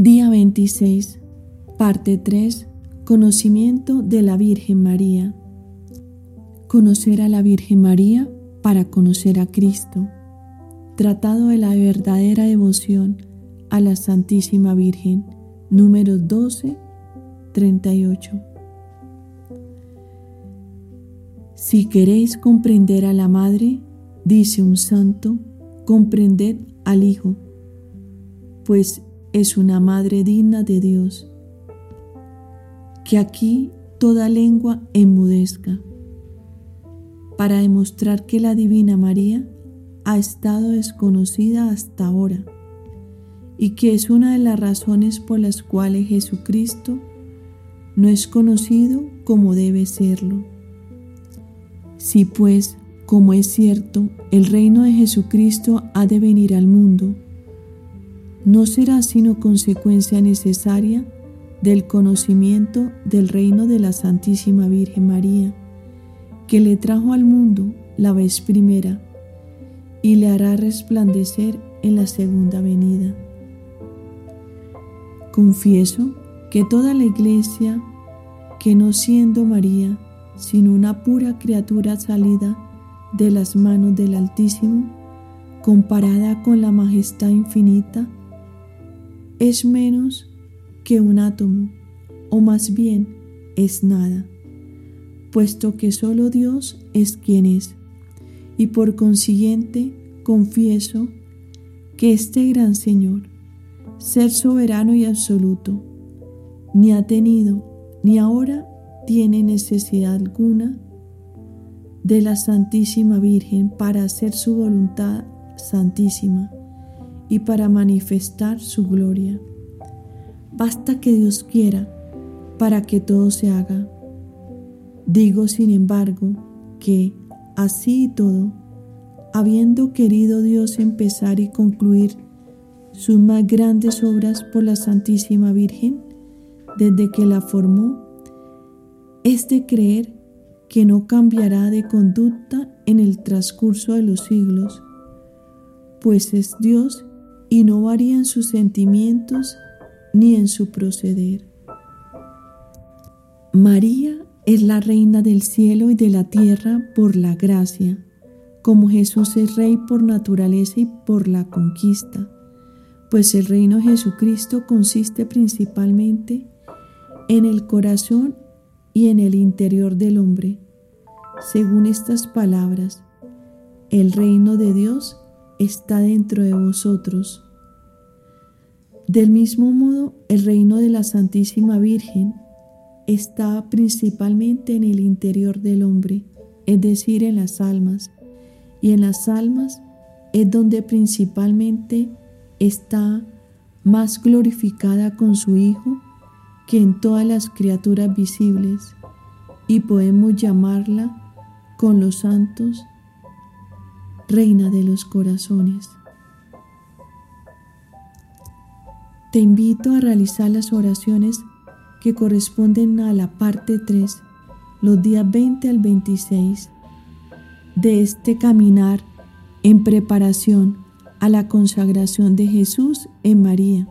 Día 26, parte 3, conocimiento de la Virgen María. Conocer a la Virgen María para conocer a Cristo. Tratado de la verdadera devoción a la Santísima Virgen, número 12, 38. Si queréis comprender a la Madre, dice un santo, comprended al Hijo, pues es una madre digna de Dios. Que aquí toda lengua enmudezca, para demostrar que la Divina María ha estado desconocida hasta ahora y que es una de las razones por las cuales Jesucristo no es conocido como debe serlo. Si pues, como es cierto, el reino de Jesucristo ha de venir al mundo, no será sino consecuencia necesaria del conocimiento del reino de la Santísima Virgen María, que le trajo al mundo la vez primera y le hará resplandecer en la segunda venida. Confieso que toda la iglesia, que no siendo María, sino una pura criatura salida de las manos del Altísimo, comparada con la majestad infinita, es menos que un átomo, o más bien es nada, puesto que solo Dios es quien es, y por consiguiente confieso que este gran Señor, ser soberano y absoluto, ni ha tenido ni ahora tiene necesidad alguna de la Santísima Virgen para hacer su voluntad santísima y para manifestar su gloria. Basta que Dios quiera para que todo se haga. Digo, sin embargo, que así y todo, habiendo querido Dios empezar y concluir sus más grandes obras por la Santísima Virgen, desde que la formó, es de creer que no cambiará de conducta en el transcurso de los siglos, pues es Dios y no varía en sus sentimientos ni en su proceder. María es la reina del cielo y de la tierra por la gracia, como Jesús es rey por naturaleza y por la conquista, pues el reino de Jesucristo consiste principalmente en el corazón y en el interior del hombre. Según estas palabras, el reino de Dios está dentro de vosotros. Del mismo modo, el reino de la Santísima Virgen está principalmente en el interior del hombre, es decir, en las almas. Y en las almas es donde principalmente está más glorificada con su Hijo que en todas las criaturas visibles y podemos llamarla con los santos Reina de los Corazones. Te invito a realizar las oraciones que corresponden a la parte 3, los días 20 al 26 de este caminar en preparación a la consagración de Jesús en María